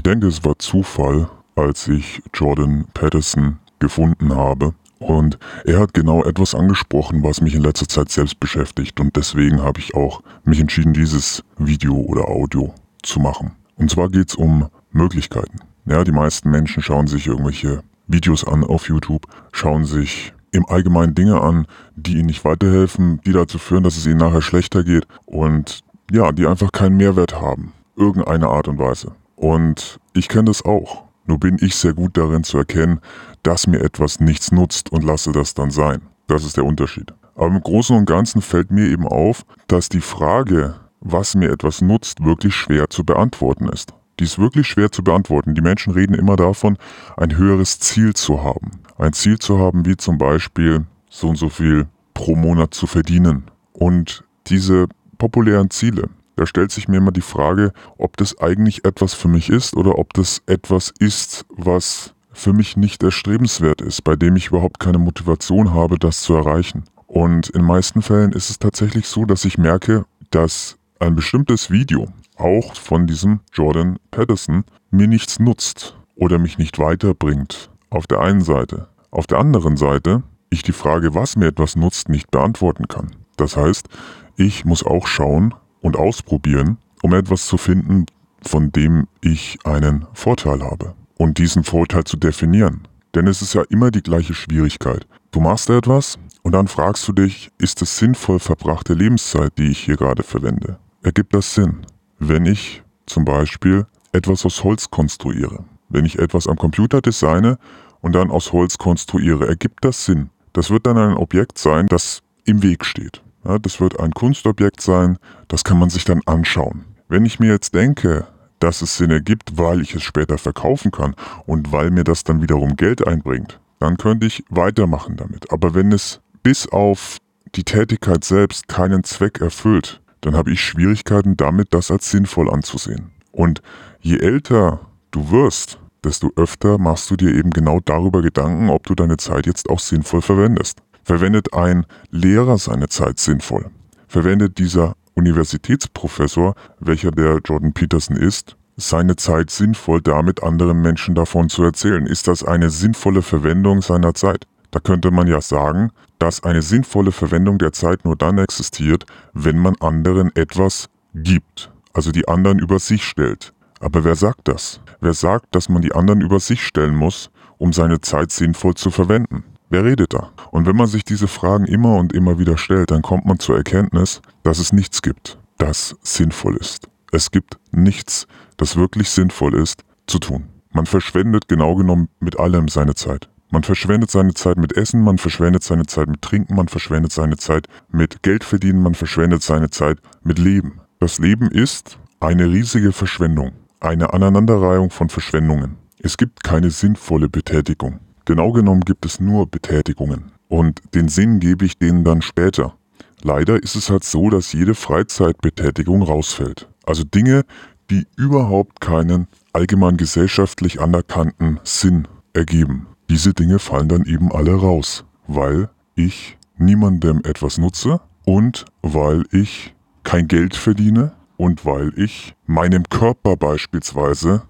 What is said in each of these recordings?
Ich denke, es war Zufall, als ich Jordan Peterson gefunden habe. Und er hat genau etwas angesprochen, was mich in letzter Zeit selbst beschäftigt. Und deswegen habe ich auch mich entschieden, dieses Video oder Audio zu machen. Und zwar geht es um Möglichkeiten. Ja, die meisten Menschen schauen sich irgendwelche Videos an auf YouTube, schauen sich im Allgemeinen Dinge an, die ihnen nicht weiterhelfen, die dazu führen, dass es ihnen nachher schlechter geht und ja, die einfach keinen Mehrwert haben. Irgendeine Art und Weise. Und ich kenne das auch. Nur bin ich sehr gut darin zu erkennen, dass mir etwas nichts nutzt und lasse das dann sein. Das ist der Unterschied. Aber im Großen und Ganzen fällt mir eben auf, dass die Frage, was mir etwas nutzt, wirklich schwer zu beantworten ist. Die ist wirklich schwer zu beantworten. Die Menschen reden immer davon, ein höheres Ziel zu haben. Ein Ziel zu haben, wie zum Beispiel so und so viel pro Monat zu verdienen. Und diese populären Ziele, da stellt sich mir immer die Frage, ob das eigentlich etwas für mich ist oder ob das etwas ist, was für mich nicht erstrebenswert ist, bei dem ich überhaupt keine Motivation habe, das zu erreichen. Und in meisten Fällen ist es tatsächlich so, dass ich merke, dass ein bestimmtes Video, auch von diesem Jordan Patterson, mir nichts nutzt oder mich nicht weiterbringt. Auf der einen Seite. Auf der anderen Seite, ich die Frage, was mir etwas nutzt, nicht beantworten kann. Das heißt, ich muss auch schauen, und ausprobieren, um etwas zu finden, von dem ich einen Vorteil habe. Und diesen Vorteil zu definieren. Denn es ist ja immer die gleiche Schwierigkeit. Du machst etwas und dann fragst du dich, ist es sinnvoll verbrachte Lebenszeit, die ich hier gerade verwende? Ergibt das Sinn? Wenn ich zum Beispiel etwas aus Holz konstruiere, wenn ich etwas am Computer designe und dann aus Holz konstruiere, ergibt das Sinn? Das wird dann ein Objekt sein, das im Weg steht. Ja, das wird ein Kunstobjekt sein, das kann man sich dann anschauen. Wenn ich mir jetzt denke, dass es Sinn ergibt, weil ich es später verkaufen kann und weil mir das dann wiederum Geld einbringt, dann könnte ich weitermachen damit. Aber wenn es bis auf die Tätigkeit selbst keinen Zweck erfüllt, dann habe ich Schwierigkeiten damit, das als sinnvoll anzusehen. Und je älter du wirst, desto öfter machst du dir eben genau darüber Gedanken, ob du deine Zeit jetzt auch sinnvoll verwendest. Verwendet ein Lehrer seine Zeit sinnvoll? Verwendet dieser Universitätsprofessor, welcher der Jordan Peterson ist, seine Zeit sinnvoll damit anderen Menschen davon zu erzählen? Ist das eine sinnvolle Verwendung seiner Zeit? Da könnte man ja sagen, dass eine sinnvolle Verwendung der Zeit nur dann existiert, wenn man anderen etwas gibt, also die anderen über sich stellt. Aber wer sagt das? Wer sagt, dass man die anderen über sich stellen muss, um seine Zeit sinnvoll zu verwenden? Wer redet da? Und wenn man sich diese Fragen immer und immer wieder stellt, dann kommt man zur Erkenntnis, dass es nichts gibt, das sinnvoll ist. Es gibt nichts, das wirklich sinnvoll ist, zu tun. Man verschwendet genau genommen mit allem seine Zeit. Man verschwendet seine Zeit mit Essen, man verschwendet seine Zeit mit Trinken, man verschwendet seine Zeit mit Geld verdienen, man verschwendet seine Zeit mit Leben. Das Leben ist eine riesige Verschwendung, eine Aneinanderreihung von Verschwendungen. Es gibt keine sinnvolle Betätigung. Genau genommen gibt es nur Betätigungen. Und den Sinn gebe ich denen dann später. Leider ist es halt so, dass jede Freizeitbetätigung rausfällt. Also Dinge, die überhaupt keinen allgemein gesellschaftlich anerkannten Sinn ergeben. Diese Dinge fallen dann eben alle raus, weil ich niemandem etwas nutze und weil ich kein Geld verdiene und weil ich meinem Körper beispielsweise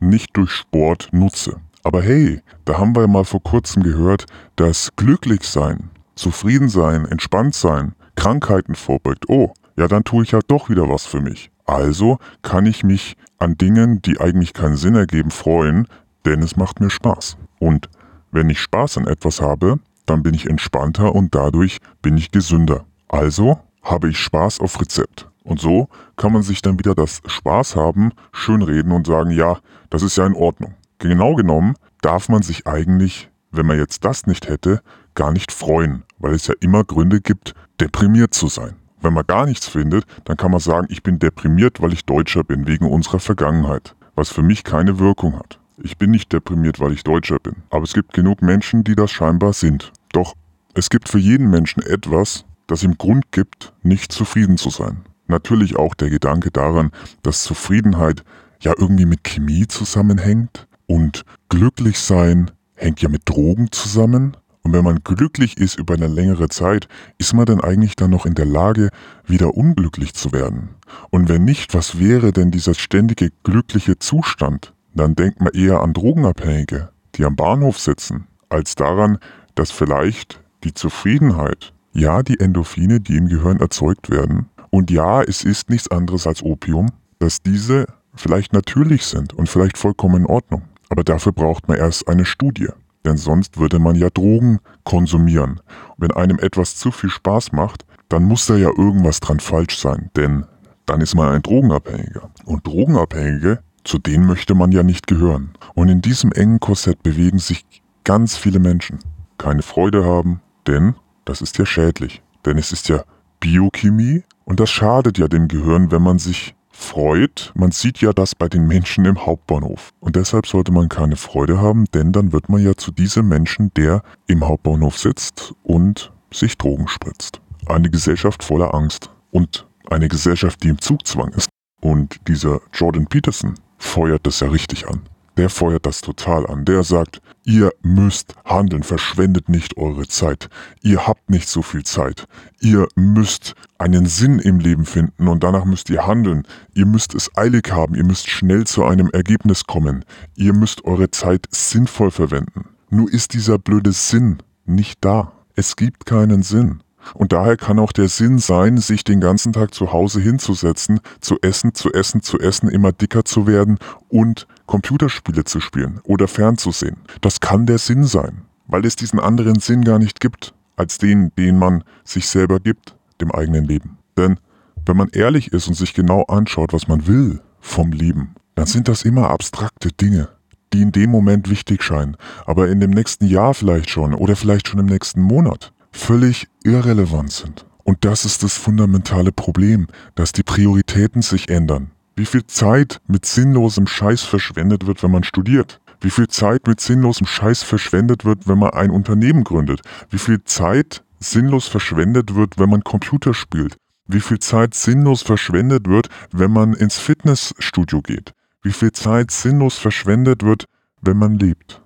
nicht durch Sport nutze. Aber hey, da haben wir mal vor kurzem gehört, dass glücklich sein, zufrieden sein, entspannt sein, Krankheiten vorbeugt. Oh, ja, dann tue ich ja doch wieder was für mich. Also kann ich mich an Dingen, die eigentlich keinen Sinn ergeben, freuen, denn es macht mir Spaß. Und wenn ich Spaß an etwas habe, dann bin ich entspannter und dadurch bin ich gesünder. Also habe ich Spaß auf Rezept. Und so kann man sich dann wieder das Spaß haben, schönreden und sagen, ja, das ist ja in Ordnung. Genau genommen darf man sich eigentlich, wenn man jetzt das nicht hätte, gar nicht freuen, weil es ja immer Gründe gibt, deprimiert zu sein. Wenn man gar nichts findet, dann kann man sagen, ich bin deprimiert, weil ich Deutscher bin, wegen unserer Vergangenheit, was für mich keine Wirkung hat. Ich bin nicht deprimiert, weil ich Deutscher bin. Aber es gibt genug Menschen, die das scheinbar sind. Doch es gibt für jeden Menschen etwas, das ihm Grund gibt, nicht zufrieden zu sein. Natürlich auch der Gedanke daran, dass Zufriedenheit ja irgendwie mit Chemie zusammenhängt, und glücklich sein hängt ja mit Drogen zusammen. Und wenn man glücklich ist über eine längere Zeit, ist man dann eigentlich dann noch in der Lage, wieder unglücklich zu werden? Und wenn nicht, was wäre denn dieser ständige glückliche Zustand? dann denkt man eher an Drogenabhängige, die am Bahnhof sitzen, als daran, dass vielleicht die Zufriedenheit, ja, die Endorphine, die im Gehirn erzeugt werden, und ja, es ist nichts anderes als Opium, dass diese vielleicht natürlich sind und vielleicht vollkommen in Ordnung. Aber dafür braucht man erst eine Studie. Denn sonst würde man ja Drogen konsumieren. wenn einem etwas zu viel Spaß macht, dann muss da ja irgendwas dran falsch sein. Denn dann ist man ein Drogenabhängiger. Und Drogenabhängige, zu denen möchte man ja nicht gehören. Und in diesem engen Korsett bewegen sich ganz viele Menschen. Keine Freude haben, denn das ist ja schädlich. Denn es ist ja Biochemie und das schadet ja dem Gehirn, wenn man sich freut. Man sieht ja das bei den Menschen im Hauptbahnhof. Und deshalb sollte man keine Freude haben, denn dann wird man ja zu diesem Menschen, der im Hauptbahnhof sitzt und sich Drogen spritzt. Eine Gesellschaft voller Angst und eine Gesellschaft, die im Zugzwang ist. Und dieser Jordan Peterson feuert das ja richtig an der feuert das total an. Der sagt, ihr müsst handeln, verschwendet nicht eure Zeit. Ihr habt nicht so viel Zeit. Ihr müsst einen Sinn im Leben finden und danach müsst ihr handeln. Ihr müsst es eilig haben, ihr müsst schnell zu einem Ergebnis kommen. Ihr müsst eure Zeit sinnvoll verwenden. Nur ist dieser blöde Sinn nicht da. Es gibt keinen Sinn. Und daher kann auch der Sinn sein, sich den ganzen Tag zu Hause hinzusetzen, zu essen, zu essen, zu essen, immer dicker zu werden und Computerspiele zu spielen oder fernzusehen. Das kann der Sinn sein, weil es diesen anderen Sinn gar nicht gibt, als den, den man sich selber gibt, dem eigenen Leben. Denn wenn man ehrlich ist und sich genau anschaut, was man will vom Leben, dann sind das immer abstrakte Dinge, die in dem Moment wichtig scheinen, aber in dem nächsten Jahr vielleicht schon oder vielleicht schon im nächsten Monat völlig irrelevant sind. Und das ist das fundamentale Problem, dass die Prioritäten sich ändern. Wie viel Zeit mit sinnlosem Scheiß verschwendet wird, wenn man studiert. Wie viel Zeit mit sinnlosem Scheiß verschwendet wird, wenn man ein Unternehmen gründet. Wie viel Zeit sinnlos verschwendet wird, wenn man Computer spielt. Wie viel Zeit sinnlos verschwendet wird, wenn man ins Fitnessstudio geht. Wie viel Zeit sinnlos verschwendet wird, wenn man lebt.